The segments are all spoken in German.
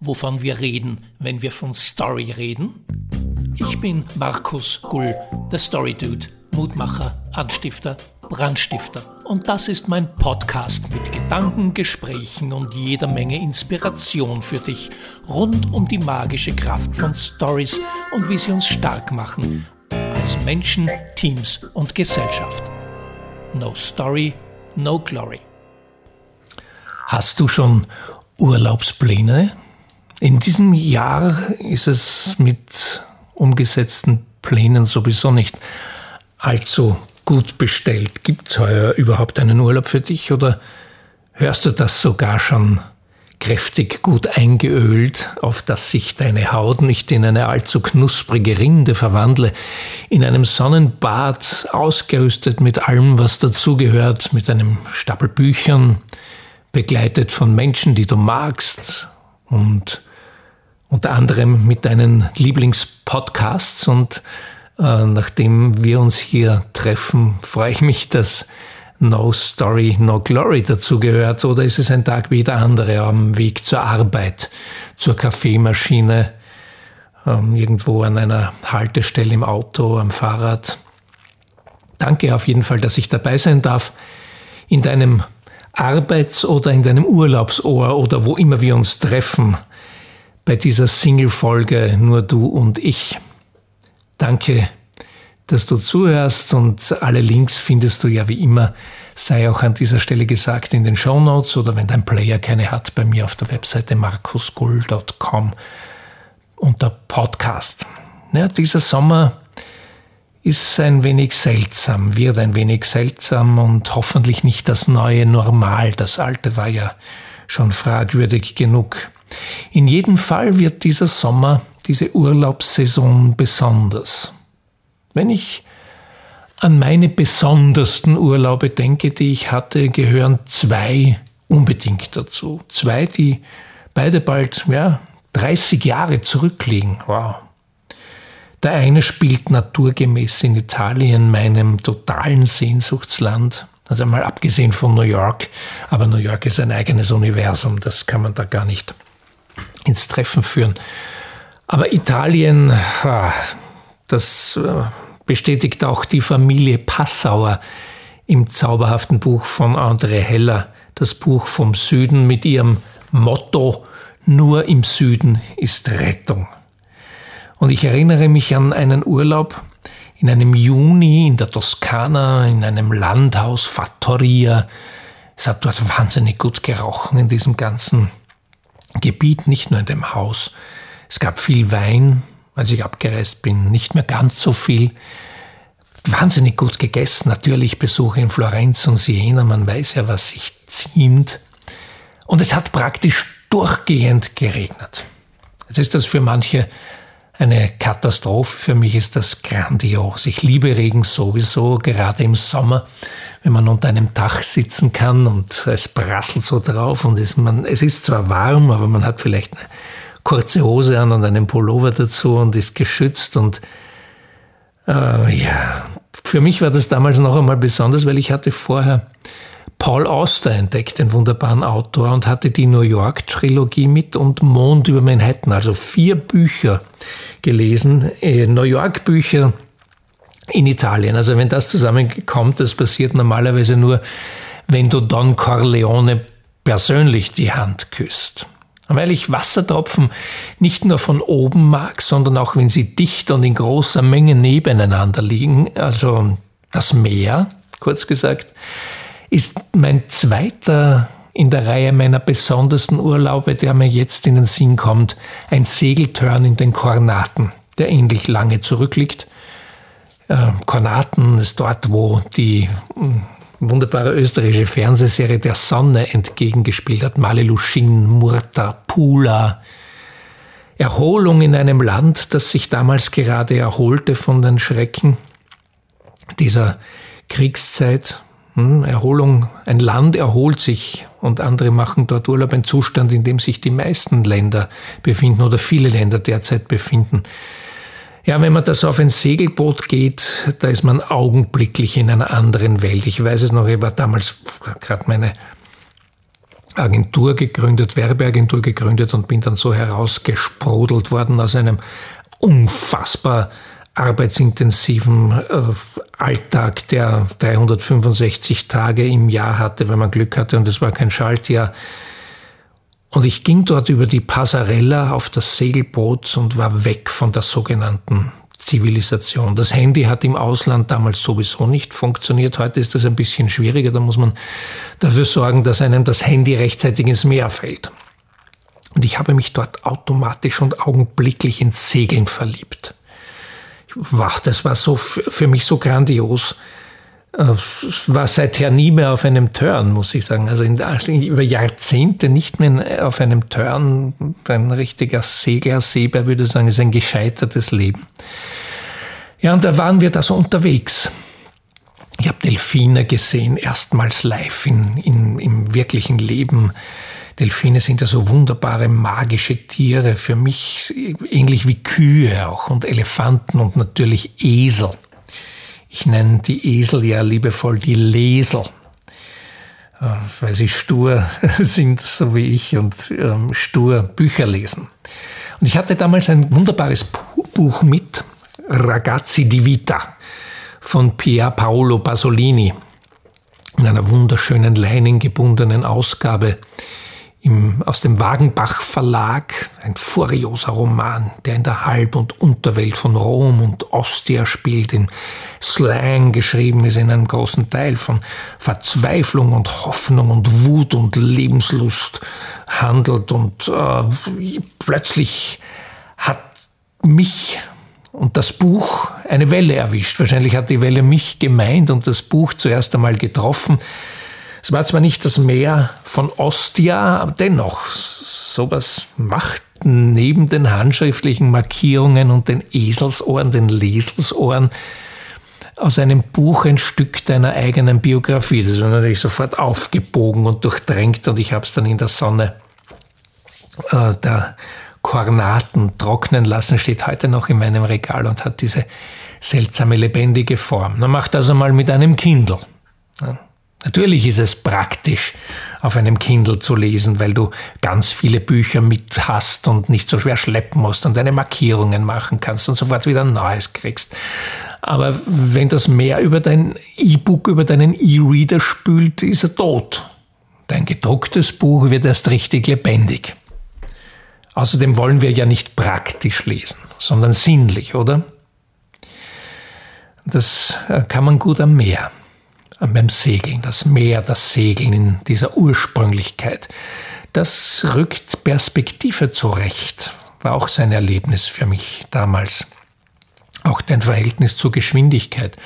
wovon wir reden, wenn wir von Story reden? Ich bin Markus Gull, der Story Dude, Mutmacher, Anstifter, Brandstifter. Und das ist mein Podcast mit Gedanken, Gesprächen und jeder Menge Inspiration für dich rund um die magische Kraft von Stories und wie sie uns stark machen als Menschen, Teams und Gesellschaft. No Story, no Glory. Hast du schon Urlaubspläne? In diesem Jahr ist es mit umgesetzten Plänen sowieso nicht allzu gut bestellt. Gibt es heuer überhaupt einen Urlaub für dich oder hörst du das sogar schon kräftig gut eingeölt, auf dass sich deine Haut nicht in eine allzu knusprige Rinde verwandle, in einem Sonnenbad ausgerüstet mit allem, was dazugehört, mit einem Stapel Büchern, begleitet von Menschen, die du magst und unter anderem mit deinen Lieblingspodcasts. Und äh, nachdem wir uns hier treffen, freue ich mich, dass No Story, No Glory dazugehört. Oder ist es ein Tag wie jeder andere am Weg zur Arbeit, zur Kaffeemaschine, ähm, irgendwo an einer Haltestelle im Auto, am Fahrrad. Danke auf jeden Fall, dass ich dabei sein darf. In deinem Arbeits- oder in deinem Urlaubsohr oder wo immer wir uns treffen bei dieser Single-Folge Nur du und ich. Danke, dass du zuhörst und alle Links findest du ja wie immer, sei auch an dieser Stelle gesagt, in den Show Notes oder wenn dein Player keine hat, bei mir auf der Webseite markusgull.com unter Podcast. Ja, dieser Sommer ist ein wenig seltsam, wird ein wenig seltsam und hoffentlich nicht das neue Normal. Das alte war ja schon fragwürdig genug. In jedem Fall wird dieser Sommer, diese Urlaubssaison besonders. Wenn ich an meine besondersten Urlaube denke, die ich hatte, gehören zwei unbedingt dazu. Zwei, die beide bald ja, 30 Jahre zurückliegen. Wow. Der eine spielt naturgemäß in Italien, meinem totalen Sehnsuchtsland. Also mal abgesehen von New York. Aber New York ist ein eigenes Universum, das kann man da gar nicht ins Treffen führen. Aber Italien, ah, das äh, bestätigt auch die Familie Passauer im zauberhaften Buch von André Heller, das Buch vom Süden mit ihrem Motto Nur im Süden ist Rettung. Und ich erinnere mich an einen Urlaub in einem Juni in der Toskana, in einem Landhaus Fattoria. Es hat dort wahnsinnig gut gerochen in diesem ganzen Gebiet, nicht nur in dem Haus. Es gab viel Wein, als ich abgereist bin, nicht mehr ganz so viel. Wahnsinnig gut gegessen, natürlich Besuche in Florenz und Siena, man weiß ja, was sich ziemt. Und es hat praktisch durchgehend geregnet. Jetzt ist das für manche eine Katastrophe. Für mich ist das grandios. Ich liebe Regen sowieso, gerade im Sommer, wenn man unter einem Dach sitzen kann und es prasselt so drauf und es, man, es ist zwar warm, aber man hat vielleicht eine kurze Hose an und einen Pullover dazu und ist geschützt und äh, ja, für mich war das damals noch einmal besonders, weil ich hatte vorher Paul Auster entdeckt, den wunderbaren Autor, und hatte die New York-Trilogie mit und Mond über Manhattan, also vier Bücher gelesen, äh, New York-Bücher in Italien. Also wenn das zusammenkommt, das passiert normalerweise nur, wenn du Don Corleone persönlich die Hand küsst. Weil ich Wassertropfen nicht nur von oben mag, sondern auch wenn sie dicht und in großer Menge nebeneinander liegen, also das Meer, kurz gesagt, ist mein zweiter in der Reihe meiner besondersten Urlaube, der mir jetzt in den Sinn kommt, ein Segeltörn in den Kornaten, der ähnlich lange zurückliegt. Kornaten ist dort, wo die hm, wunderbare österreichische Fernsehserie Der Sonne entgegengespielt hat. Maleluschin, Murta, Pula. Erholung in einem Land, das sich damals gerade erholte von den Schrecken dieser Kriegszeit, hm, Erholung, ein Land erholt sich und andere machen dort Urlaub, ein Zustand, in dem sich die meisten Länder befinden oder viele Länder derzeit befinden. Ja, wenn man da so auf ein Segelboot geht, da ist man augenblicklich in einer anderen Welt. Ich weiß es noch, ich war damals gerade meine Agentur gegründet, Werbeagentur gegründet und bin dann so herausgesprudelt worden aus einem unfassbar arbeitsintensiven äh, Alltag, der 365 Tage im Jahr hatte, wenn man Glück hatte und es war kein Schaltjahr. Und ich ging dort über die Passarella auf das Segelboot und war weg von der sogenannten Zivilisation. Das Handy hat im Ausland damals sowieso nicht funktioniert. Heute ist das ein bisschen schwieriger. Da muss man dafür sorgen, dass einem das Handy rechtzeitig ins Meer fällt. Und ich habe mich dort automatisch und augenblicklich ins Segeln verliebt. Wow, das war so für mich so grandios. Äh, war seither nie mehr auf einem Turn, muss ich sagen. Also in, über Jahrzehnte nicht mehr auf einem Turn. Ein richtiger Segler, Seebär würde sagen, ist ein gescheitertes Leben. Ja, und da waren wir da so unterwegs. Ich habe Delfine gesehen, erstmals live in, in, im wirklichen Leben. Delfine sind ja so wunderbare magische Tiere, für mich ähnlich wie Kühe auch und Elefanten und natürlich Esel. Ich nenne die Esel ja liebevoll die Lesel, äh, weil sie stur sind, so wie ich, und ähm, stur Bücher lesen. Und ich hatte damals ein wunderbares Buch mit, Ragazzi di Vita von Pier Paolo Pasolini, in einer wunderschönen leinengebundenen Ausgabe im, aus dem Wagenbach Verlag, ein furioser Roman, der in der Halb- und Unterwelt von Rom und Ostia spielt, in Slang geschrieben ist, in einem großen Teil von Verzweiflung und Hoffnung und Wut und Lebenslust handelt und äh, plötzlich hat mich und das Buch eine Welle erwischt. Wahrscheinlich hat die Welle mich gemeint und das Buch zuerst einmal getroffen. Es war zwar nicht das Meer von Ostia, aber dennoch, sowas macht neben den handschriftlichen Markierungen und den Eselsohren, den Leselsohren, aus einem Buch ein Stück deiner eigenen Biografie. Das war natürlich sofort aufgebogen und durchdrängt und ich habe es dann in der Sonne äh, der Kornaten trocknen lassen, steht heute noch in meinem Regal und hat diese seltsame lebendige Form. Man macht also mal mit einem Kindle. Natürlich ist es praktisch, auf einem Kindle zu lesen, weil du ganz viele Bücher mit hast und nicht so schwer schleppen musst und deine Markierungen machen kannst und sofort wieder ein neues kriegst. Aber wenn das mehr über dein E-Book, über deinen E-Reader spült, ist er tot. Dein gedrucktes Buch wird erst richtig lebendig. Außerdem wollen wir ja nicht praktisch lesen, sondern sinnlich, oder? Das äh, kann man gut am Meer beim Segeln, das Meer, das Segeln in dieser Ursprünglichkeit. Das rückt Perspektive zurecht, war auch sein Erlebnis für mich damals. Auch dein Verhältnis zur Geschwindigkeit.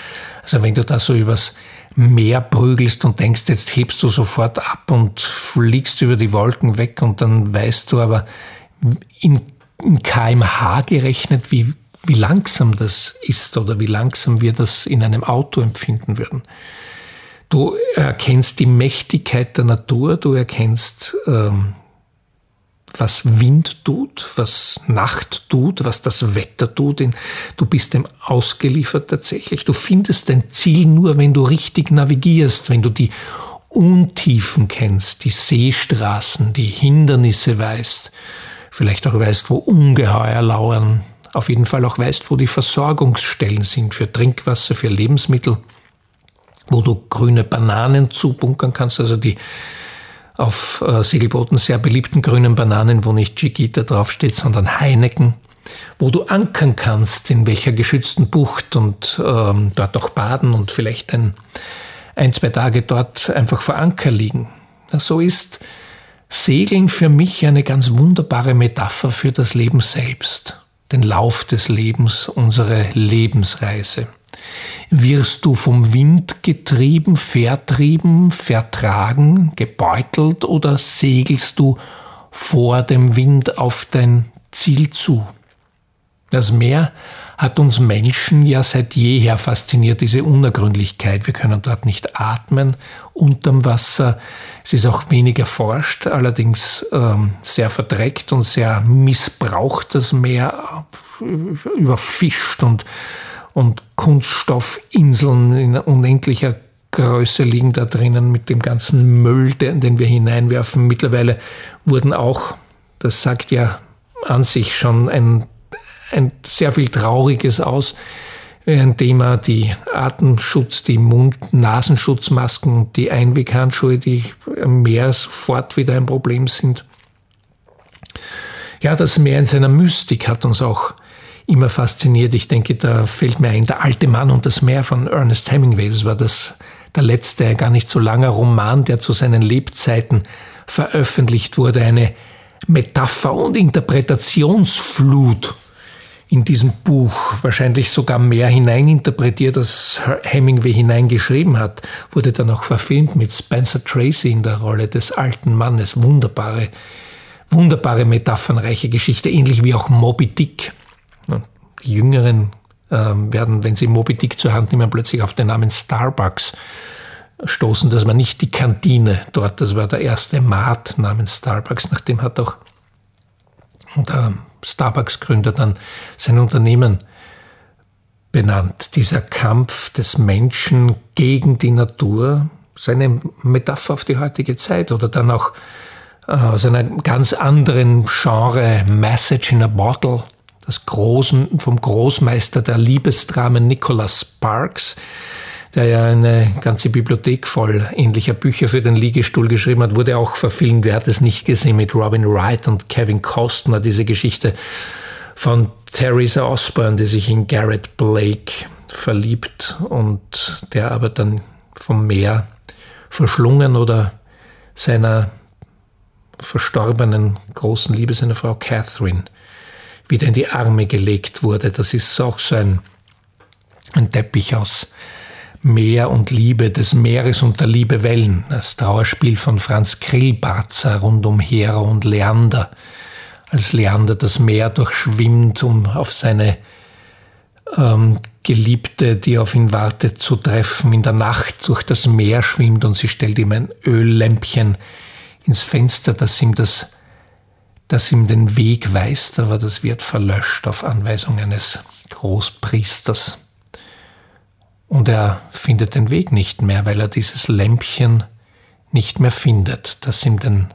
Also wenn du da so übers Meer prügelst und denkst, jetzt hebst du sofort ab und fliegst über die Wolken weg und dann weißt du aber in, in kmh gerechnet, wie, wie langsam das ist oder wie langsam wir das in einem Auto empfinden würden. Du erkennst die Mächtigkeit der Natur, du erkennst, ähm, was Wind tut, was Nacht tut, was das Wetter tut. Du bist dem ausgeliefert tatsächlich. Du findest dein Ziel nur, wenn du richtig navigierst, wenn du die Untiefen kennst, die Seestraßen, die Hindernisse weißt, vielleicht auch weißt, wo Ungeheuer lauern, auf jeden Fall auch weißt, wo die Versorgungsstellen sind für Trinkwasser, für Lebensmittel wo du grüne Bananen zubunkern kannst, also die auf äh, Segelbooten sehr beliebten grünen Bananen, wo nicht Chiquita draufsteht, sondern Heineken, wo du ankern kannst, in welcher geschützten Bucht und ähm, dort auch baden und vielleicht ein, ein, zwei Tage dort einfach vor Anker liegen. So ist Segeln für mich eine ganz wunderbare Metapher für das Leben selbst, den Lauf des Lebens, unsere Lebensreise. Wirst du vom Wind getrieben, vertrieben, vertragen, gebeutelt oder segelst du vor dem Wind auf dein Ziel zu? Das Meer hat uns Menschen ja seit jeher fasziniert, diese Unergründlichkeit. Wir können dort nicht atmen unterm Wasser. Es ist auch wenig erforscht, allerdings ähm, sehr verdreckt und sehr missbraucht, das Meer überfischt und und Kunststoffinseln in unendlicher Größe liegen da drinnen mit dem ganzen Müll, den, wir hineinwerfen. Mittlerweile wurden auch, das sagt ja an sich schon ein, ein sehr viel Trauriges aus, ein Thema, die Atemschutz, die Mund-Nasenschutzmasken, die Einweghandschuhe, die mehr sofort wieder ein Problem sind. Ja, das Meer in seiner Mystik hat uns auch immer fasziniert. Ich denke, da fällt mir ein, der alte Mann und das Meer von Ernest Hemingway. Das war das, der letzte, gar nicht so lange Roman, der zu seinen Lebzeiten veröffentlicht wurde. Eine Metapher und Interpretationsflut in diesem Buch wahrscheinlich sogar mehr hineininterpretiert, als Hemingway hineingeschrieben hat, wurde dann auch verfilmt mit Spencer Tracy in der Rolle des alten Mannes. Wunderbare, wunderbare metaphernreiche Geschichte, ähnlich wie auch Moby Dick. Die Jüngeren äh, werden, wenn sie Moby Dick zur Hand nehmen, plötzlich auf den Namen Starbucks stoßen. Das war nicht die Kantine dort, das war der erste Mart namens Starbucks. Nachdem hat auch der Starbucks-Gründer dann sein Unternehmen benannt. Dieser Kampf des Menschen gegen die Natur, seine Metapher auf die heutige Zeit oder dann auch äh, aus einer ganz anderen Genre Message in a Bottle, das Großen, vom Großmeister der Liebesdramen Nicholas Sparks, der ja eine ganze Bibliothek voll ähnlicher Bücher für den Liegestuhl geschrieben hat, wurde auch verfilmt. Wer hat es nicht gesehen mit Robin Wright und Kevin Costner, diese Geschichte von Theresa Osborne, die sich in Garrett Blake verliebt und der aber dann vom Meer verschlungen oder seiner verstorbenen großen Liebe, seiner Frau Catherine, wieder in die Arme gelegt wurde. Das ist auch so ein, ein Teppich aus Meer und Liebe des Meeres und der Liebe Wellen, das Trauerspiel von Franz Krillbarzer rund um Hera und Leander, als Leander das Meer durchschwimmt, um auf seine ähm, Geliebte, die auf ihn wartet, zu treffen, in der Nacht durch das Meer schwimmt und sie stellt ihm ein Öllämpchen ins Fenster, das ihm das das ihm den Weg weist, aber das wird verlöscht auf Anweisung eines Großpriesters. Und er findet den Weg nicht mehr, weil er dieses Lämpchen nicht mehr findet, das ihm den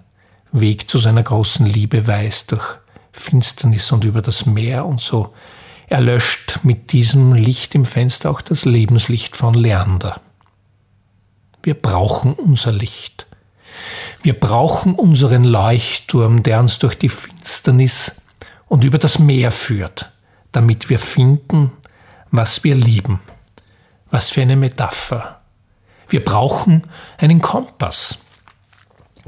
Weg zu seiner großen Liebe weist durch Finsternis und über das Meer und so erlöscht mit diesem Licht im Fenster auch das Lebenslicht von Leander. Wir brauchen unser Licht. Wir brauchen unseren Leuchtturm, der uns durch die Finsternis und über das Meer führt, damit wir finden, was wir lieben. Was für eine Metapher. Wir brauchen einen Kompass.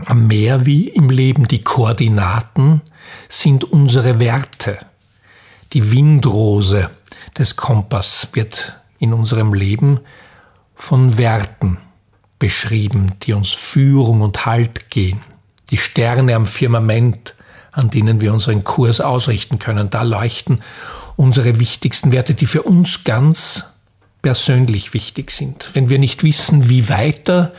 Am Meer wie im Leben die Koordinaten sind unsere Werte. Die Windrose des Kompass wird in unserem Leben von Werten beschrieben, die uns Führung und Halt gehen. Die Sterne am Firmament, an denen wir unseren Kurs ausrichten können, da leuchten unsere wichtigsten Werte, die für uns ganz persönlich wichtig sind. Wenn wir nicht wissen, wie weiter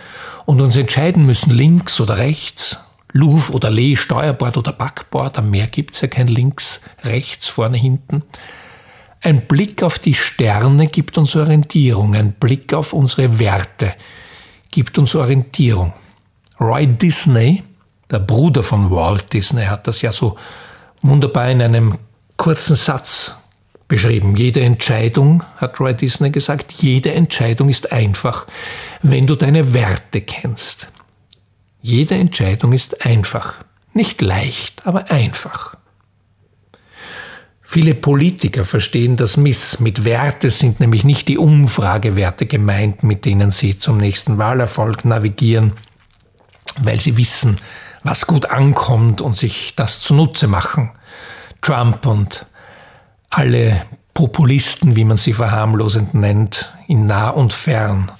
und uns entscheiden müssen, links oder rechts, Louvre oder Lee, Steuerbord oder Backbord, am Meer gibt's ja kein links, rechts, vorne, hinten. Ein Blick auf die Sterne gibt uns Orientierung, ein Blick auf unsere Werte gibt uns Orientierung. Roy Disney, der Bruder von Walt Disney, hat das ja so wunderbar in einem kurzen Satz beschrieben. Jede Entscheidung, hat Roy Disney gesagt, jede Entscheidung ist einfach, wenn du deine Werte kennst. Jede Entscheidung ist einfach. Nicht leicht, aber einfach. Viele Politiker verstehen das miss. Mit Werte sind nämlich nicht die Umfragewerte gemeint, mit denen sie zum nächsten Wahlerfolg navigieren, weil sie wissen, was gut ankommt und sich das zunutze machen. Trump und alle Populisten, wie man sie verharmlosend nennt, in nah und fern.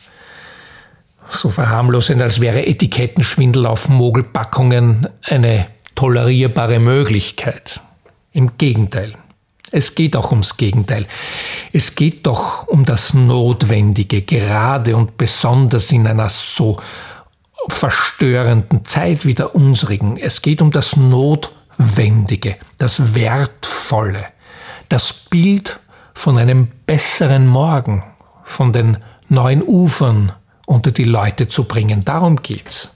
So verharmlosend, als wäre Etikettenschwindel auf Mogelpackungen eine tolerierbare Möglichkeit. Im Gegenteil. Es geht auch ums Gegenteil. Es geht doch um das Notwendige, gerade und besonders in einer so verstörenden Zeit wie der unsrigen. Es geht um das Notwendige, das Wertvolle das Bild von einem besseren Morgen, von den neuen Ufern unter die Leute zu bringen. Darum geht's.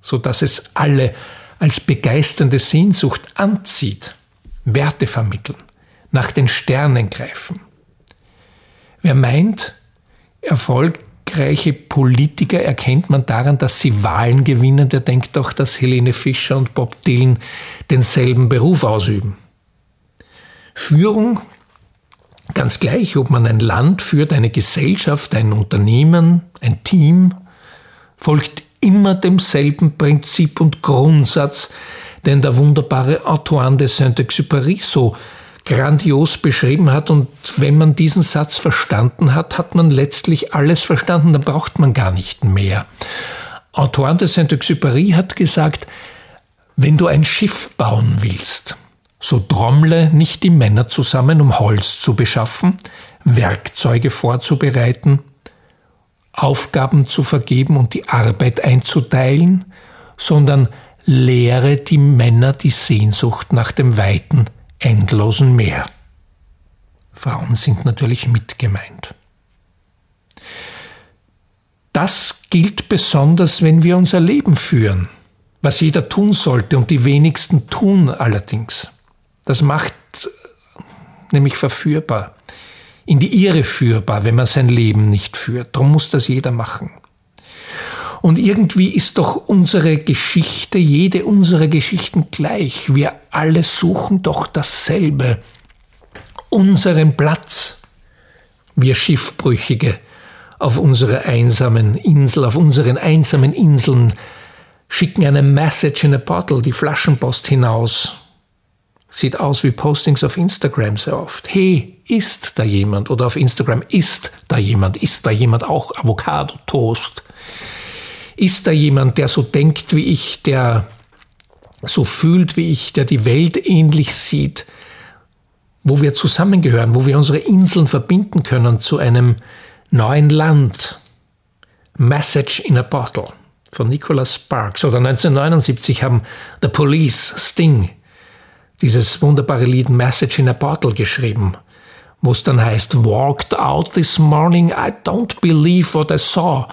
So dass es alle als begeisternde Sehnsucht anzieht. Werte vermitteln. Nach den Sternen greifen. Wer meint, erfolgreiche Politiker erkennt man daran, dass sie Wahlen gewinnen, der denkt doch, dass Helene Fischer und Bob Dylan denselben Beruf ausüben. Führung Ganz gleich, ob man ein Land führt, eine Gesellschaft, ein Unternehmen, ein Team, folgt immer demselben Prinzip und Grundsatz, den der wunderbare Antoine de Saint-Exupéry so grandios beschrieben hat. Und wenn man diesen Satz verstanden hat, hat man letztlich alles verstanden, dann braucht man gar nicht mehr. Antoine de Saint-Exupéry hat gesagt, wenn du ein Schiff bauen willst, so trommle nicht die Männer zusammen, um Holz zu beschaffen, Werkzeuge vorzubereiten, Aufgaben zu vergeben und die Arbeit einzuteilen, sondern lehre die Männer die Sehnsucht nach dem weiten, endlosen Meer. Frauen sind natürlich mit gemeint. Das gilt besonders, wenn wir unser Leben führen, was jeder tun sollte und die wenigsten tun allerdings. Das macht nämlich verführbar, in die Irre führbar, wenn man sein Leben nicht führt. Darum muss das jeder machen. Und irgendwie ist doch unsere Geschichte, jede unserer Geschichten gleich. Wir alle suchen doch dasselbe. Unseren Platz. Wir Schiffbrüchige auf unserer einsamen Insel, auf unseren einsamen Inseln schicken eine Message in a Bottle, die Flaschenpost hinaus Sieht aus wie Postings auf Instagram sehr oft. Hey, ist da jemand? Oder auf Instagram ist da jemand? Ist da jemand auch Avocado Toast? Ist da jemand, der so denkt wie ich, der so fühlt wie ich, der die Welt ähnlich sieht, wo wir zusammengehören, wo wir unsere Inseln verbinden können zu einem neuen Land? Message in a Bottle von Nicholas Sparks. Oder 1979 haben The Police Sting dieses wunderbare Lied Message in a Bottle geschrieben, wo es dann heißt, Walked out this morning, I don't believe what I saw.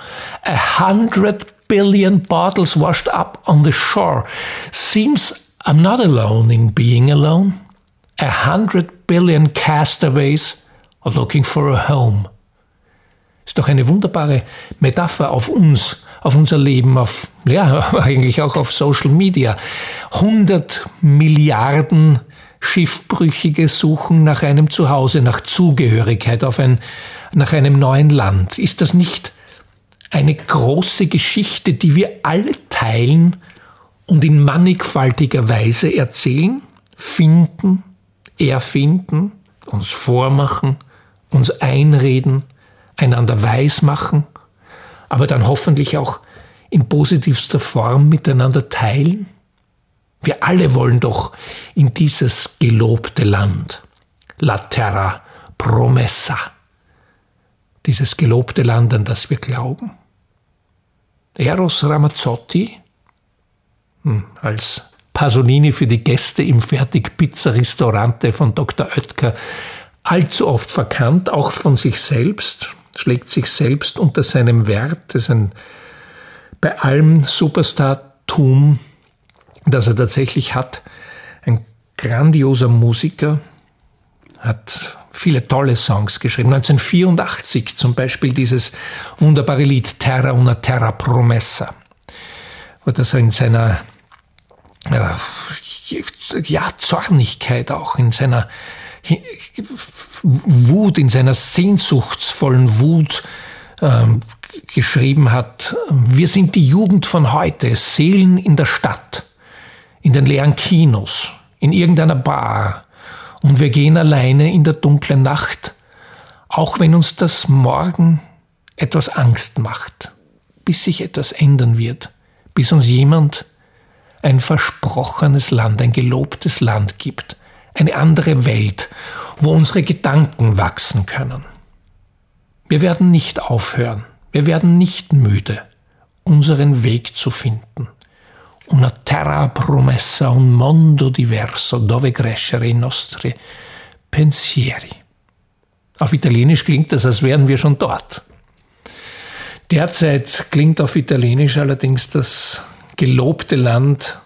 A hundred billion bottles washed up on the shore. Seems I'm not alone in being alone. A hundred billion castaways are looking for a home. Ist doch eine wunderbare Metapher auf uns, auf unser Leben, auf, ja, eigentlich auch auf Social Media. 100 Milliarden Schiffbrüchige suchen nach einem Zuhause, nach Zugehörigkeit, auf ein, nach einem neuen Land. Ist das nicht eine große Geschichte, die wir alle teilen und in mannigfaltiger Weise erzählen, finden, erfinden, uns vormachen, uns einreden, einander weismachen, aber dann hoffentlich auch in positivster Form miteinander teilen? Wir alle wollen doch in dieses gelobte Land, La Terra Promessa, dieses gelobte Land, an das wir glauben. Eros Ramazzotti, hm, als Pasolini für die Gäste im Fertigpizza-Restaurante von Dr. Oetker allzu oft verkannt, auch von sich selbst, schlägt sich selbst unter seinem Wert. Das ist ein, bei allem Superstar-Tum, das er tatsächlich hat, ein grandioser Musiker, hat viele tolle Songs geschrieben. 1984 zum Beispiel dieses wunderbare Lied Terra una Terra Promessa, wo das in seiner äh, ja, Zornigkeit auch, in seiner Wut, in seiner sehnsuchtsvollen Wut ähm, geschrieben hat, wir sind die Jugend von heute, Seelen in der Stadt, in den leeren Kinos, in irgendeiner Bar und wir gehen alleine in der dunklen Nacht, auch wenn uns das morgen etwas Angst macht, bis sich etwas ändern wird, bis uns jemand ein versprochenes Land, ein gelobtes Land gibt, eine andere Welt, wo unsere Gedanken wachsen können. Wir werden nicht aufhören, wir werden nicht müde, unseren Weg zu finden. Una terra promessa, un mondo diverso, dove crescere i nostri pensieri. Auf Italienisch klingt das, als wären wir schon dort. Derzeit klingt auf Italienisch allerdings das gelobte Land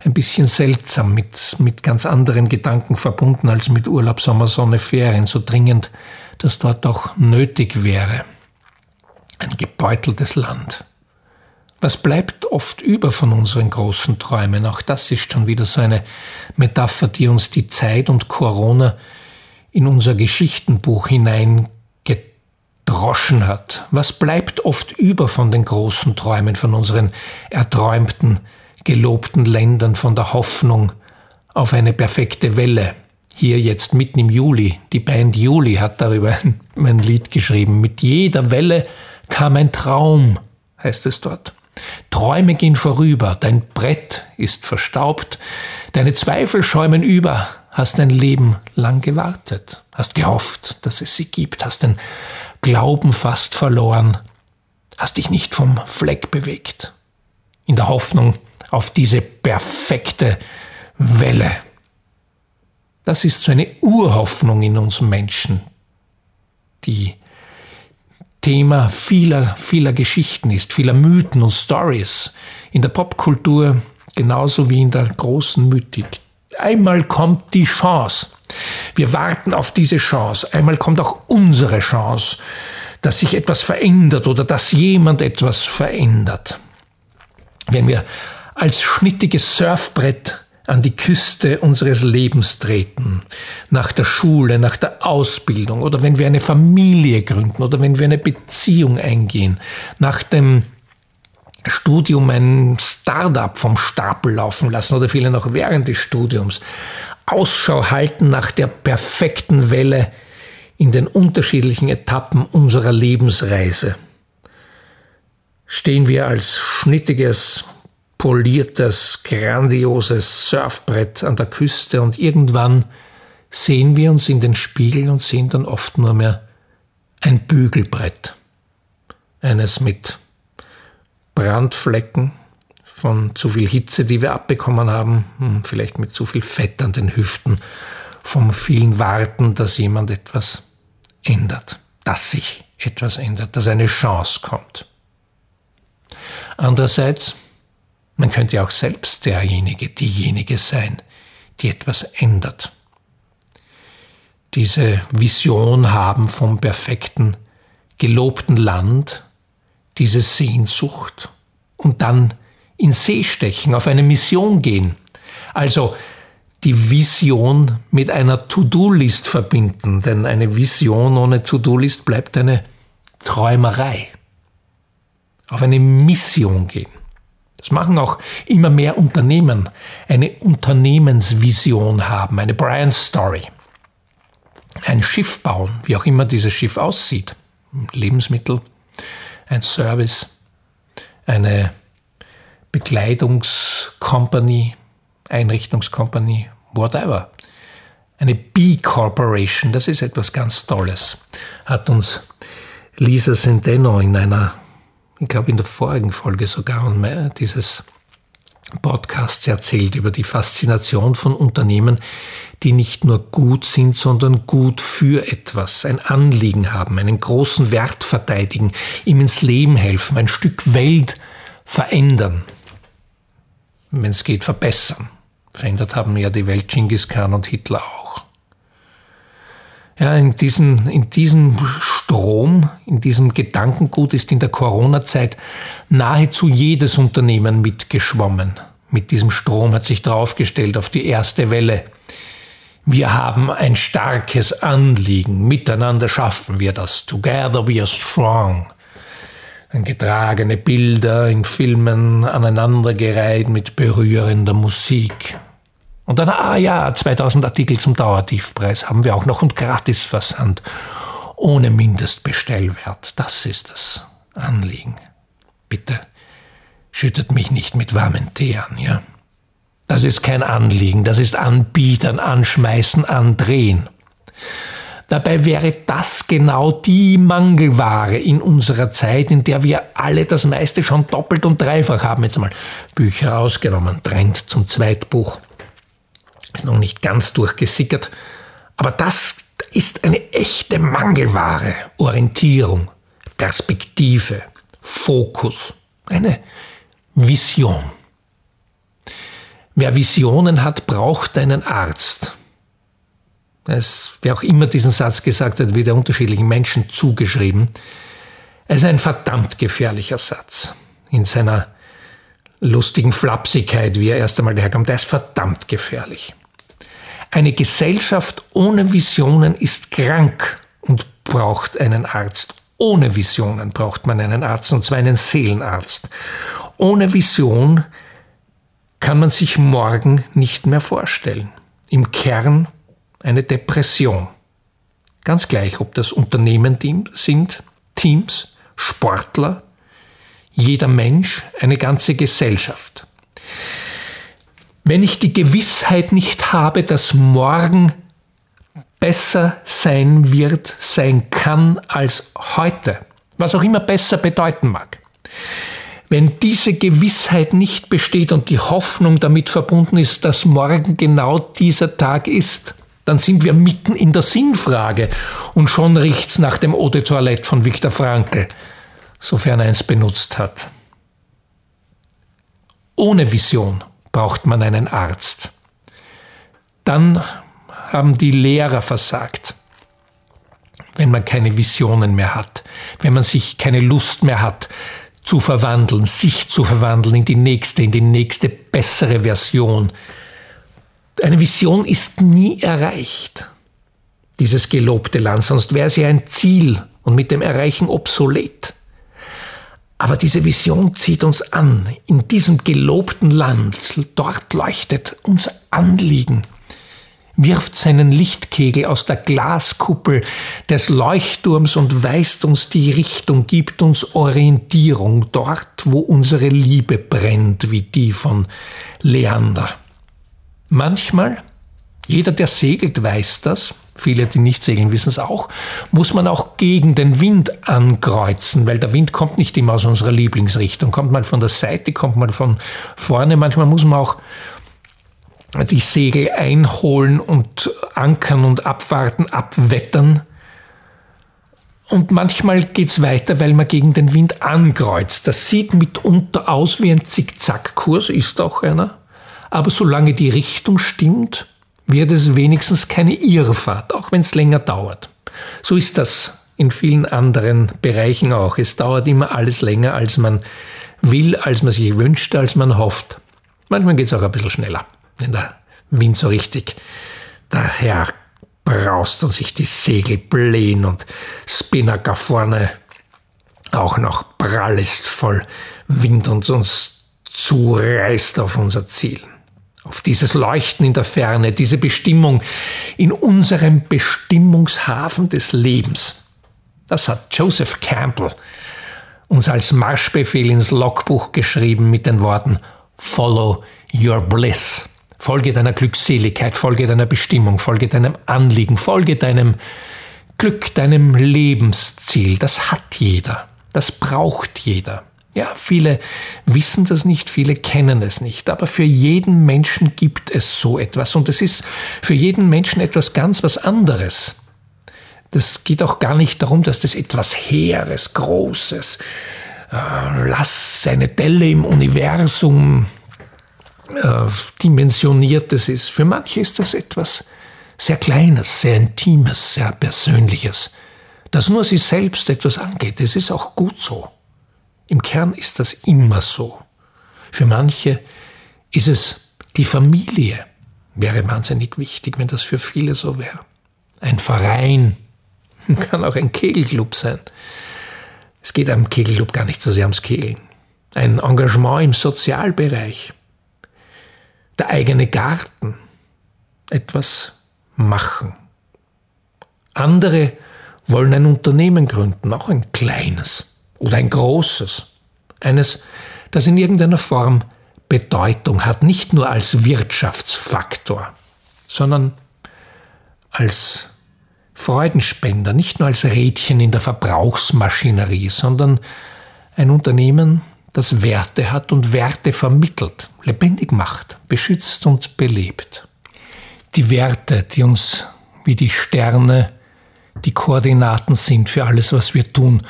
ein bisschen seltsam, mit, mit ganz anderen Gedanken verbunden als mit Urlaub, Sommer, Sonne, Ferien, so dringend, dass dort auch nötig wäre. Ein gebeuteltes Land. Was bleibt oft über von unseren großen Träumen? Auch das ist schon wieder so eine Metapher, die uns die Zeit und Corona in unser Geschichtenbuch hineingedroschen hat. Was bleibt oft über von den großen Träumen, von unseren erträumten gelobten Ländern von der Hoffnung auf eine perfekte Welle. Hier jetzt mitten im Juli. Die Band Juli hat darüber ein Lied geschrieben. Mit jeder Welle kam ein Traum, heißt es dort. Träume gehen vorüber, dein Brett ist verstaubt, deine Zweifel schäumen über, hast dein Leben lang gewartet, hast gehofft, dass es sie gibt, hast den Glauben fast verloren, hast dich nicht vom Fleck bewegt, in der Hoffnung, auf diese perfekte Welle. Das ist so eine Urhoffnung in uns Menschen, die Thema vieler, vieler Geschichten ist, vieler Mythen und Stories in der Popkultur genauso wie in der großen Mythik. Einmal kommt die Chance. Wir warten auf diese Chance. Einmal kommt auch unsere Chance, dass sich etwas verändert oder dass jemand etwas verändert. Wenn wir als schnittiges Surfbrett an die Küste unseres Lebens treten, nach der Schule, nach der Ausbildung oder wenn wir eine Familie gründen oder wenn wir eine Beziehung eingehen, nach dem Studium ein Startup vom Stapel laufen lassen oder viele noch während des Studiums, Ausschau halten nach der perfekten Welle in den unterschiedlichen Etappen unserer Lebensreise. Stehen wir als schnittiges poliertes, grandioses Surfbrett an der Küste und irgendwann sehen wir uns in den Spiegel und sehen dann oft nur mehr ein Bügelbrett. Eines mit Brandflecken von zu viel Hitze, die wir abbekommen haben, hm, vielleicht mit zu viel Fett an den Hüften, vom vielen Warten, dass jemand etwas ändert, dass sich etwas ändert, dass eine Chance kommt. Andererseits man könnte auch selbst derjenige, diejenige sein, die etwas ändert. Diese Vision haben vom perfekten, gelobten Land, diese Sehnsucht und dann in See stechen, auf eine Mission gehen. Also die Vision mit einer To-Do-List verbinden, denn eine Vision ohne To-Do-List bleibt eine Träumerei. Auf eine Mission gehen. Das machen auch immer mehr Unternehmen, eine Unternehmensvision haben, eine Brand Story. Ein Schiff bauen, wie auch immer dieses Schiff aussieht. Lebensmittel, ein Service, eine Bekleidungskompanie, Einrichtungskompanie, whatever. Eine B-Corporation, das ist etwas ganz Tolles, hat uns Lisa Centeno in einer ich glaube in der vorigen Folge sogar dieses Podcasts erzählt über die Faszination von Unternehmen, die nicht nur gut sind, sondern gut für etwas, ein Anliegen haben, einen großen Wert verteidigen, ihm ins Leben helfen, ein Stück Welt verändern, wenn es geht, verbessern. Verändert haben ja die Welt Genghis Khan und Hitler auch. Ja, in, diesen, in diesem Strom, in diesem Gedankengut ist in der Corona-Zeit nahezu jedes Unternehmen mitgeschwommen. Mit diesem Strom hat sich draufgestellt auf die erste Welle. Wir haben ein starkes Anliegen. Miteinander schaffen wir das. Together we are strong. Getragene Bilder in Filmen aneinandergereiht mit berührender Musik. Und dann, ah ja, 2000 Artikel zum Dauertiefpreis haben wir auch noch und gratis Versand. Ohne Mindestbestellwert. Das ist das Anliegen. Bitte schüttet mich nicht mit warmen Tee an, ja? Das ist kein Anliegen, das ist Anbietern, Anschmeißen, Andrehen. Dabei wäre das genau die Mangelware in unserer Zeit, in der wir alle das meiste schon doppelt und dreifach haben. Jetzt mal Bücher ausgenommen, Trend zum Zweitbuch ist noch nicht ganz durchgesickert, aber das ist eine echte Mangelware. Orientierung, Perspektive, Fokus, eine Vision. Wer Visionen hat, braucht einen Arzt. Es, wer auch immer diesen Satz gesagt hat, wird er unterschiedlichen Menschen zugeschrieben. Es ist ein verdammt gefährlicher Satz. In seiner lustigen Flapsigkeit, wie er erst einmal daherkommt, der ist verdammt gefährlich. Eine Gesellschaft ohne Visionen ist krank und braucht einen Arzt. Ohne Visionen braucht man einen Arzt, und zwar einen Seelenarzt. Ohne Vision kann man sich morgen nicht mehr vorstellen. Im Kern eine Depression. Ganz gleich, ob das Unternehmen sind, Teams, Sportler, jeder Mensch, eine ganze Gesellschaft. Wenn ich die Gewissheit nicht habe, dass morgen besser sein wird, sein kann als heute, was auch immer besser bedeuten mag, wenn diese Gewissheit nicht besteht und die Hoffnung damit verbunden ist, dass morgen genau dieser Tag ist, dann sind wir mitten in der Sinnfrage und schon riecht's nach dem Eau de Toilette von Viktor Frankl, sofern er eins benutzt hat. Ohne Vision braucht man einen Arzt. Dann haben die Lehrer versagt, wenn man keine Visionen mehr hat, wenn man sich keine Lust mehr hat, zu verwandeln, sich zu verwandeln in die nächste, in die nächste bessere Version. Eine Vision ist nie erreicht, dieses gelobte Land, sonst wäre sie ein Ziel und mit dem Erreichen obsolet. Aber diese Vision zieht uns an. In diesem gelobten Land, dort leuchtet unser Anliegen, wirft seinen Lichtkegel aus der Glaskuppel des Leuchtturms und weist uns die Richtung, gibt uns Orientierung dort, wo unsere Liebe brennt, wie die von Leander. Manchmal, jeder, der segelt, weiß das, viele, die nicht segeln, wissen es auch, muss man auch gegen den Wind ankreuzen, weil der Wind kommt nicht immer aus unserer Lieblingsrichtung, kommt mal von der Seite, kommt mal von vorne, manchmal muss man auch die Segel einholen und ankern und abwarten, abwettern. Und manchmal geht's weiter, weil man gegen den Wind ankreuzt. Das sieht mitunter aus wie ein Zickzackkurs, ist auch einer. Aber solange die Richtung stimmt, wird es wenigstens keine Irrfahrt, auch wenn es länger dauert. So ist das in vielen anderen Bereichen auch. Es dauert immer alles länger, als man will, als man sich wünscht, als man hofft. Manchmal geht's auch ein bisschen schneller wenn der Wind so richtig daher braust und sich die Segel blähen und Spinnaker vorne auch noch prall ist voll Wind und uns zureißt auf unser Ziel. Auf dieses Leuchten in der Ferne, diese Bestimmung in unserem Bestimmungshafen des Lebens. Das hat Joseph Campbell uns als Marschbefehl ins Logbuch geschrieben mit den Worten Follow your bliss. Folge deiner Glückseligkeit, folge deiner Bestimmung, folge deinem Anliegen, folge deinem Glück, deinem Lebensziel. Das hat jeder. Das braucht jeder. Ja, viele wissen das nicht, viele kennen es nicht, aber für jeden Menschen gibt es so etwas und es ist für jeden Menschen etwas ganz was anderes. Das geht auch gar nicht darum, dass das etwas Heeres, Großes, äh, lass seine Delle im Universum äh, dimensioniertes ist. Für manche ist das etwas sehr Kleines, sehr Intimes, sehr Persönliches, das nur sie selbst etwas angeht. Es ist auch gut so. Im Kern ist das immer so. Für manche ist es die Familie. Wäre wahnsinnig wichtig, wenn das für viele so wäre. Ein Verein kann auch ein Kegelclub sein. Es geht am Kegelclub gar nicht so sehr ums Kegeln. Ein Engagement im Sozialbereich, der eigene Garten, etwas machen. Andere wollen ein Unternehmen gründen, auch ein kleines oder ein großes. Eines, das in irgendeiner Form Bedeutung hat, nicht nur als Wirtschaftsfaktor, sondern als Freudenspender, nicht nur als Rädchen in der Verbrauchsmaschinerie, sondern ein Unternehmen, das Werte hat und Werte vermittelt, lebendig macht, beschützt und belebt. Die Werte, die uns wie die Sterne die Koordinaten sind für alles, was wir tun,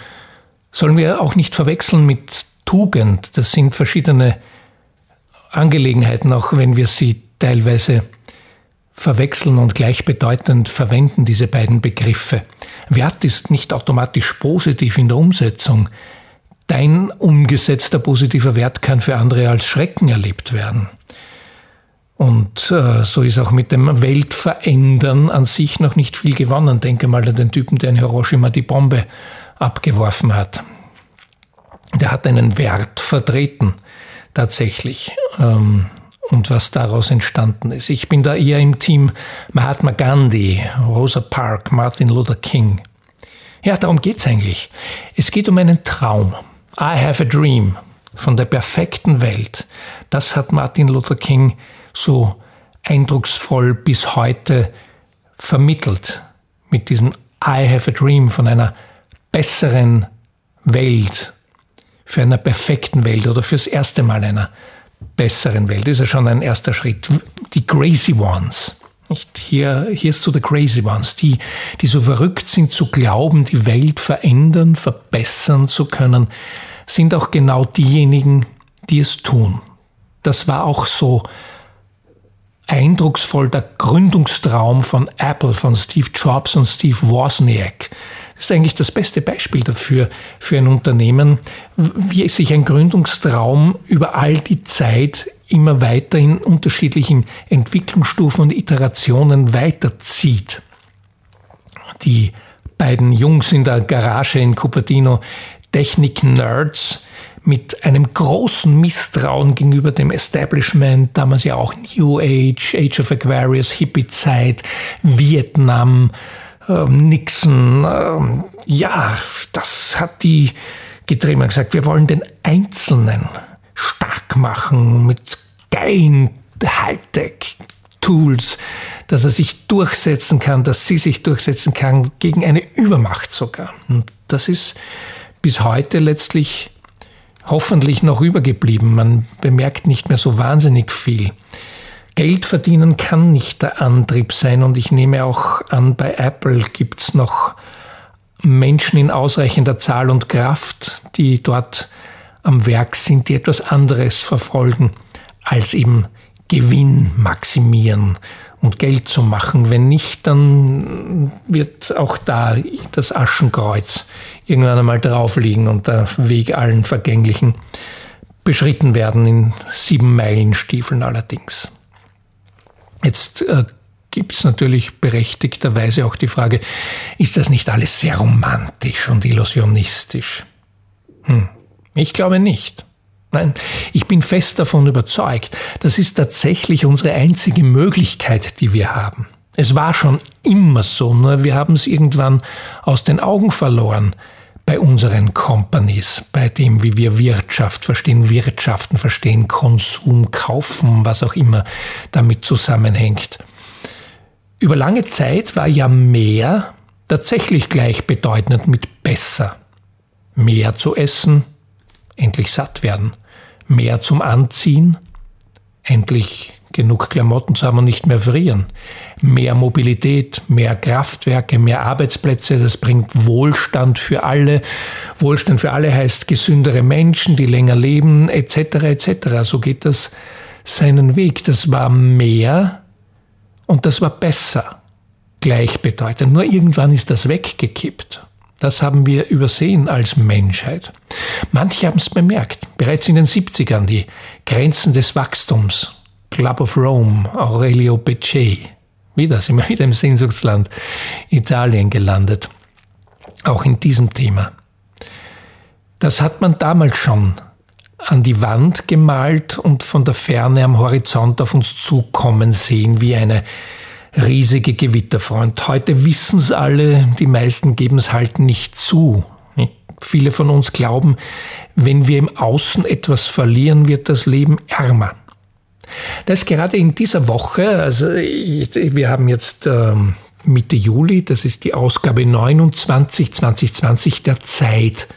sollen wir auch nicht verwechseln mit Tugend. Das sind verschiedene Angelegenheiten, auch wenn wir sie teilweise verwechseln und gleichbedeutend verwenden, diese beiden Begriffe. Wert ist nicht automatisch positiv in der Umsetzung. Dein umgesetzter positiver Wert kann für andere als Schrecken erlebt werden. Und äh, so ist auch mit dem Weltverändern an sich noch nicht viel gewonnen. Denke mal an den Typen, der in Hiroshima die Bombe abgeworfen hat. Der hat einen Wert vertreten, tatsächlich. Ähm, und was daraus entstanden ist. Ich bin da eher im Team Mahatma Gandhi, Rosa Parks, Martin Luther King. Ja, darum geht's eigentlich. Es geht um einen Traum. I have a dream von der perfekten Welt. Das hat Martin Luther King so eindrucksvoll bis heute vermittelt. Mit diesem I have a dream von einer besseren Welt, für einer perfekten Welt oder fürs erste Mal einer besseren Welt. Das ist ja schon ein erster Schritt. Die Crazy Ones. Nicht? Hier, hier ist so the Crazy Ones, die, die so verrückt sind zu glauben, die Welt verändern, verbessern zu können, sind auch genau diejenigen, die es tun. Das war auch so eindrucksvoll der Gründungstraum von Apple, von Steve Jobs und Steve Wozniak. Ist eigentlich das beste Beispiel dafür, für ein Unternehmen, wie sich ein Gründungstraum über all die Zeit immer weiter in unterschiedlichen Entwicklungsstufen und Iterationen weiterzieht. Die beiden Jungs in der Garage in Cupertino, Technik-Nerds, mit einem großen Misstrauen gegenüber dem Establishment, damals ja auch New Age, Age of Aquarius, Hippie-Zeit, Vietnam, ähm, Nixon. Ähm, ja, das hat die getrieben und gesagt, wir wollen den Einzelnen stark machen mit geilen Hightech-Tools, dass er sich durchsetzen kann, dass sie sich durchsetzen kann, gegen eine Übermacht sogar. Und das ist bis heute letztlich hoffentlich noch übergeblieben. Man bemerkt nicht mehr so wahnsinnig viel. Geld verdienen kann nicht der Antrieb sein und ich nehme auch an, bei Apple gibt es noch Menschen in ausreichender Zahl und Kraft, die dort am Werk sind, die etwas anderes verfolgen, als eben Gewinn maximieren und Geld zu machen. Wenn nicht, dann wird auch da das Aschenkreuz irgendwann einmal drauf liegen und der Weg allen Vergänglichen beschritten werden, in sieben Meilen Stiefeln allerdings. Jetzt äh, gibt es natürlich berechtigterweise auch die Frage, ist das nicht alles sehr romantisch und illusionistisch? Hm, ich glaube nicht. Nein, ich bin fest davon überzeugt, das ist tatsächlich unsere einzige Möglichkeit, die wir haben. Es war schon immer so, nur wir haben es irgendwann aus den Augen verloren bei unseren Companies, bei dem, wie wir Wirtschaft verstehen, Wirtschaften verstehen, Konsum, Kaufen, was auch immer damit zusammenhängt. Über lange Zeit war ja mehr tatsächlich gleichbedeutend mit besser. Mehr zu essen, endlich satt werden. Mehr zum Anziehen, endlich genug Klamotten zu haben und nicht mehr frieren. Mehr Mobilität, mehr Kraftwerke, mehr Arbeitsplätze, das bringt Wohlstand für alle. Wohlstand für alle heißt gesündere Menschen, die länger leben, etc. etc. So geht das seinen Weg. Das war mehr und das war besser. Gleichbedeutend. Nur irgendwann ist das weggekippt. Das haben wir übersehen als Menschheit. Manche haben es bemerkt. Bereits in den 70ern die Grenzen des Wachstums Club of Rome, Aurelio Becce. Wieder sind wir wieder im Sehnsuchtsland Italien gelandet. Auch in diesem Thema. Das hat man damals schon an die Wand gemalt und von der Ferne am Horizont auf uns zukommen sehen wie eine riesige Gewitterfront. Heute wissen es alle, die meisten geben es halt nicht zu. Viele von uns glauben, wenn wir im Außen etwas verlieren, wird das Leben ärmer. Das ist gerade in dieser Woche, also wir haben jetzt ähm, Mitte Juli, das ist die Ausgabe 29 2020 der Zeit,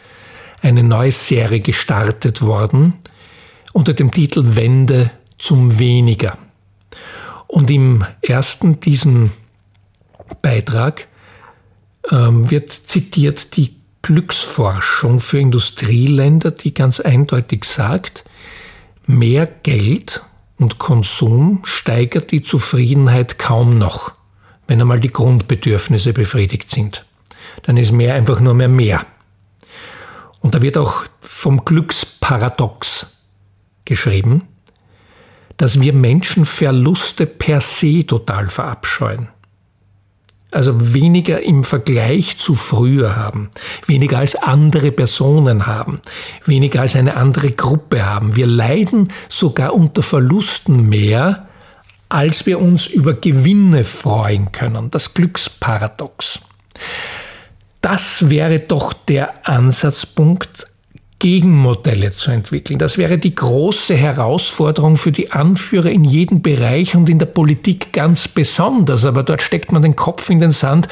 eine neue Serie gestartet worden unter dem Titel Wende zum Weniger. Und im ersten diesem Beitrag ähm, wird zitiert die Glücksforschung für Industrieländer, die ganz eindeutig sagt, mehr Geld und Konsum steigert die Zufriedenheit kaum noch, wenn einmal die Grundbedürfnisse befriedigt sind. Dann ist mehr einfach nur mehr mehr. Und da wird auch vom Glücksparadox geschrieben, dass wir Menschen Verluste per se total verabscheuen. Also weniger im Vergleich zu früher haben, weniger als andere Personen haben, weniger als eine andere Gruppe haben. Wir leiden sogar unter Verlusten mehr, als wir uns über Gewinne freuen können. Das Glücksparadox. Das wäre doch der Ansatzpunkt, Gegenmodelle zu entwickeln. Das wäre die große Herausforderung für die Anführer in jedem Bereich und in der Politik ganz besonders. Aber dort steckt man den Kopf in den Sand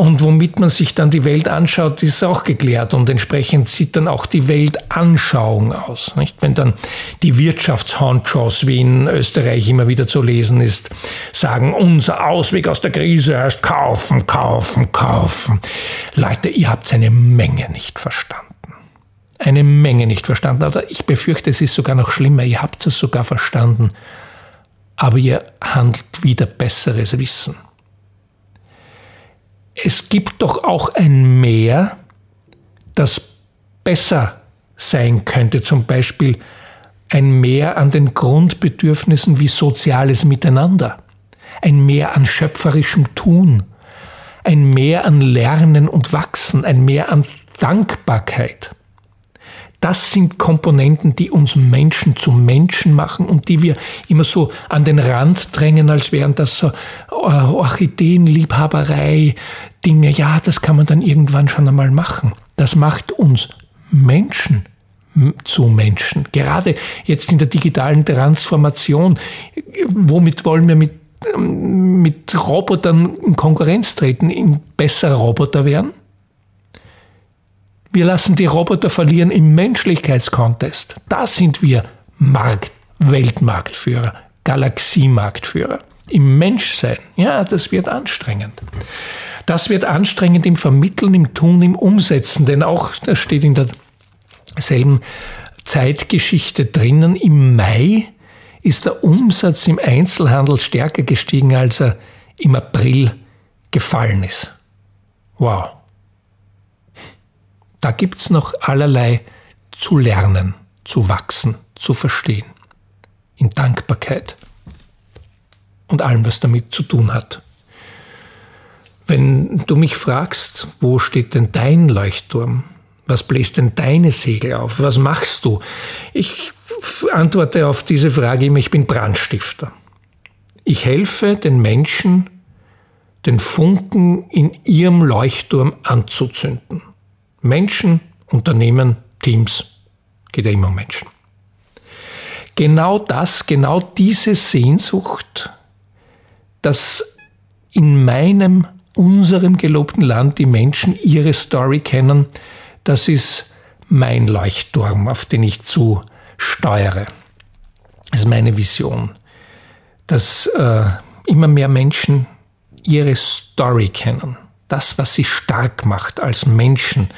und womit man sich dann die Welt anschaut, ist auch geklärt und entsprechend sieht dann auch die Weltanschauung aus. Nicht? Wenn dann die Wirtschaftshonchos, wie in Österreich immer wieder zu lesen ist, sagen, unser Ausweg aus der Krise heißt kaufen, kaufen, kaufen. Leute, ihr habt eine Menge nicht verstanden eine Menge nicht verstanden. Oder ich befürchte, es ist sogar noch schlimmer. Ihr habt es sogar verstanden, aber ihr handelt wieder besseres Wissen. Es gibt doch auch ein Mehr, das besser sein könnte. Zum Beispiel ein Mehr an den Grundbedürfnissen wie soziales Miteinander, ein Mehr an schöpferischem Tun, ein Mehr an Lernen und Wachsen, ein Mehr an Dankbarkeit. Das sind Komponenten, die uns Menschen zu Menschen machen und die wir immer so an den Rand drängen, als wären das so äh, Orchideenliebhaberei, Dinge. Ja, das kann man dann irgendwann schon einmal machen. Das macht uns Menschen zu Menschen. Gerade jetzt in der digitalen Transformation. Womit wollen wir mit, mit Robotern in Konkurrenz treten? In besser Roboter werden? Wir lassen die Roboter verlieren im Menschlichkeitskontest. Da sind wir Markt, Weltmarktführer, Galaxiemarktführer. Im Menschsein, ja, das wird anstrengend. Das wird anstrengend im Vermitteln, im Tun, im Umsetzen, denn auch, das steht in derselben Zeitgeschichte drinnen, im Mai ist der Umsatz im Einzelhandel stärker gestiegen, als er im April gefallen ist. Wow. Da gibt's noch allerlei zu lernen, zu wachsen, zu verstehen. In Dankbarkeit und allem, was damit zu tun hat. Wenn du mich fragst, wo steht denn dein Leuchtturm? Was bläst denn deine Segel auf? Was machst du? Ich antworte auf diese Frage immer, ich bin Brandstifter. Ich helfe den Menschen, den Funken in ihrem Leuchtturm anzuzünden. Menschen, Unternehmen, Teams, geht ja immer um Menschen. Genau das, genau diese Sehnsucht, dass in meinem, unserem gelobten Land die Menschen ihre Story kennen, das ist mein Leuchtturm, auf den ich zu steuere. Das ist meine Vision, dass äh, immer mehr Menschen ihre Story kennen das, was sie stark macht als Menschen,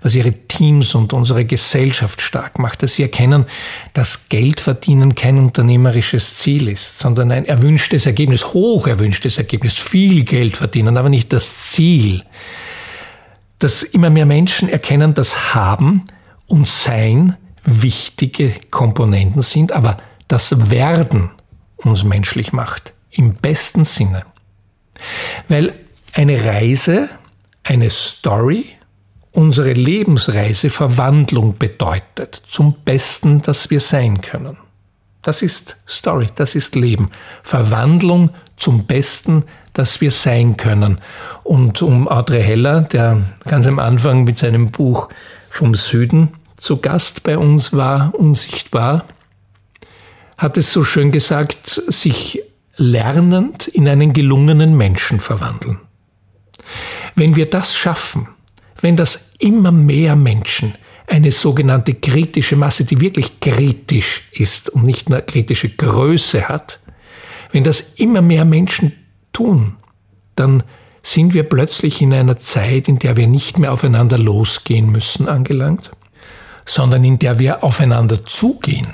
was ihre Teams und unsere Gesellschaft stark macht, dass sie erkennen, dass Geldverdienen kein unternehmerisches Ziel ist, sondern ein erwünschtes Ergebnis, hoch erwünschtes Ergebnis, viel Geld verdienen, aber nicht das Ziel. Dass immer mehr Menschen erkennen, dass Haben und Sein wichtige Komponenten sind, aber das Werden uns menschlich macht, im besten Sinne. Weil eine Reise, eine Story, unsere Lebensreise Verwandlung bedeutet, zum Besten, das wir sein können. Das ist Story, das ist Leben. Verwandlung zum Besten, das wir sein können. Und um Audrey Heller, der ganz am Anfang mit seinem Buch vom Süden zu Gast bei uns war, unsichtbar, hat es so schön gesagt, sich lernend in einen gelungenen Menschen verwandeln. Wenn wir das schaffen, wenn das immer mehr Menschen eine sogenannte kritische Masse, die wirklich kritisch ist und nicht nur kritische Größe hat, wenn das immer mehr Menschen tun, dann sind wir plötzlich in einer Zeit, in der wir nicht mehr aufeinander losgehen müssen, angelangt, sondern in der wir aufeinander zugehen.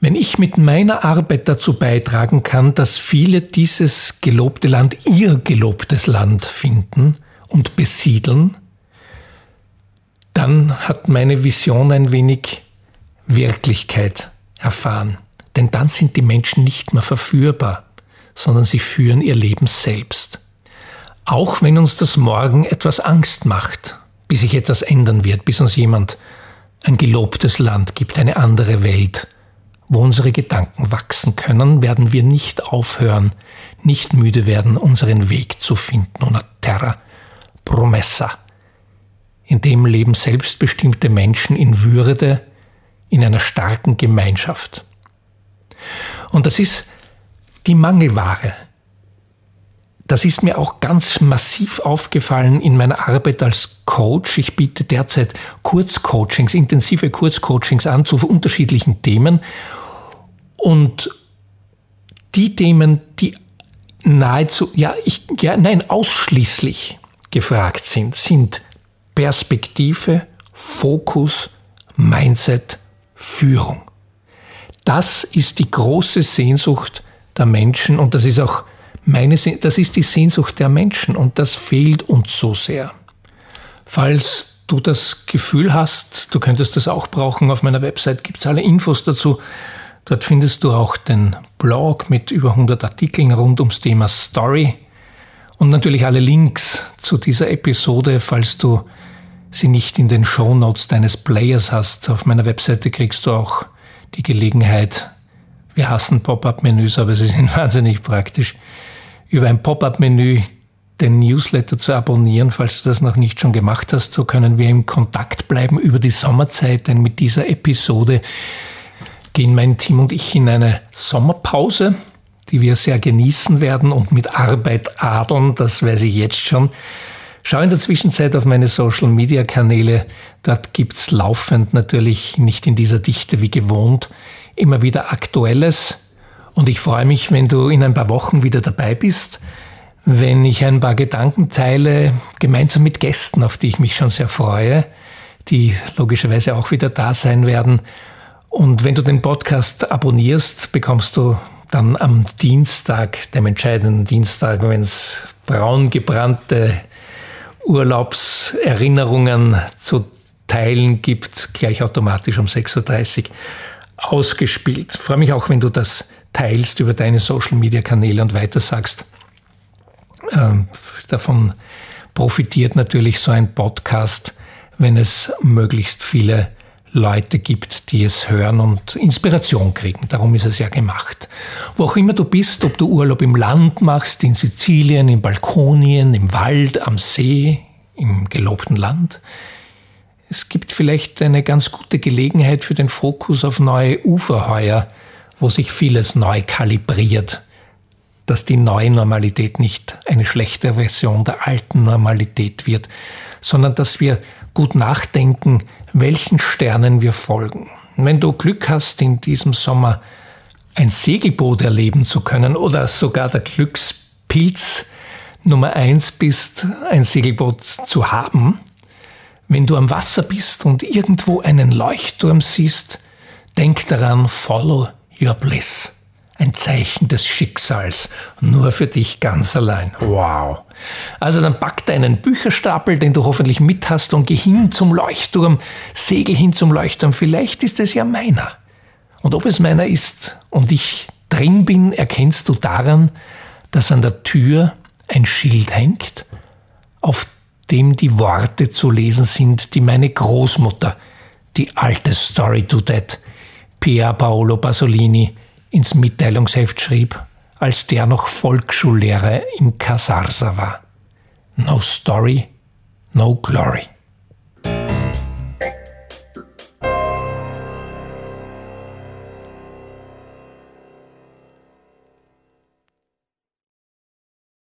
Wenn ich mit meiner Arbeit dazu beitragen kann, dass viele dieses gelobte Land ihr gelobtes Land finden und besiedeln, dann hat meine Vision ein wenig Wirklichkeit erfahren. Denn dann sind die Menschen nicht mehr verführbar, sondern sie führen ihr Leben selbst. Auch wenn uns das morgen etwas Angst macht, bis sich etwas ändern wird, bis uns jemand ein gelobtes Land gibt, eine andere Welt, wo unsere Gedanken wachsen können, werden wir nicht aufhören, nicht müde werden, unseren Weg zu finden. Una terra promessa. In dem leben selbstbestimmte Menschen in Würde, in einer starken Gemeinschaft. Und das ist die Mangelware. Das ist mir auch ganz massiv aufgefallen in meiner Arbeit als Coach. Ich biete derzeit Kurzcoachings, intensive Kurzcoachings an zu unterschiedlichen Themen. Und die Themen, die nahezu, ja, ich, ja, nein, ausschließlich gefragt sind, sind Perspektive, Fokus, Mindset, Führung. Das ist die große Sehnsucht der Menschen und das ist auch meine, das ist die Sehnsucht der Menschen und das fehlt uns so sehr. Falls du das Gefühl hast, du könntest das auch brauchen, auf meiner Website gibt es alle Infos dazu. Dort findest du auch den Blog mit über 100 Artikeln rund ums Thema Story und natürlich alle Links zu dieser Episode, falls du sie nicht in den Show Notes deines Players hast. Auf meiner Webseite kriegst du auch die Gelegenheit, wir hassen Pop-up-Menüs, aber sie sind wahnsinnig praktisch, über ein Pop-up-Menü den Newsletter zu abonnieren, falls du das noch nicht schon gemacht hast. So können wir im Kontakt bleiben über die Sommerzeit, denn mit dieser Episode gehen mein Team und ich in eine Sommerpause, die wir sehr genießen werden und mit Arbeit adeln, das weiß ich jetzt schon. Schau in der Zwischenzeit auf meine Social Media Kanäle. Dort gibt's laufend natürlich nicht in dieser Dichte wie gewohnt immer wieder Aktuelles. Und ich freue mich, wenn du in ein paar Wochen wieder dabei bist, wenn ich ein paar Gedanken teile, gemeinsam mit Gästen, auf die ich mich schon sehr freue, die logischerweise auch wieder da sein werden. Und wenn du den Podcast abonnierst, bekommst du dann am Dienstag, dem entscheidenden Dienstag, wenn es braun gebrannte Urlaubserinnerungen zu teilen gibt, gleich automatisch um 6.30 Uhr ausgespielt. Ich freue mich auch, wenn du das teilst über deine Social-Media-Kanäle und weitersagst. Ähm, davon profitiert natürlich so ein Podcast, wenn es möglichst viele Leute gibt, die es hören und Inspiration kriegen. Darum ist es ja gemacht. Wo auch immer du bist, ob du Urlaub im Land machst, in Sizilien, in Balkonien, im Wald, am See, im gelobten Land. Es gibt vielleicht eine ganz gute Gelegenheit für den Fokus auf neue Ufer heuer, wo sich vieles neu kalibriert, dass die neue Normalität nicht eine schlechte Version der alten Normalität wird, sondern dass wir gut nachdenken, welchen Sternen wir folgen. Wenn du Glück hast, in diesem Sommer ein Segelboot erleben zu können oder sogar der Glückspilz Nummer eins bist, ein Segelboot zu haben, wenn du am Wasser bist und irgendwo einen Leuchtturm siehst, denk daran, follow your bliss ein Zeichen des Schicksals, nur für dich ganz allein. Wow. Also dann pack deinen Bücherstapel, den du hoffentlich mit hast, und geh hin zum Leuchtturm, segel hin zum Leuchtturm. Vielleicht ist es ja meiner. Und ob es meiner ist und ich drin bin, erkennst du daran, dass an der Tür ein Schild hängt, auf dem die Worte zu lesen sind, die meine Großmutter, die alte Story to That, Pier Paolo Pasolini, ins Mitteilungsheft schrieb, als der noch Volksschullehrer in Casarsa war. No story, no glory.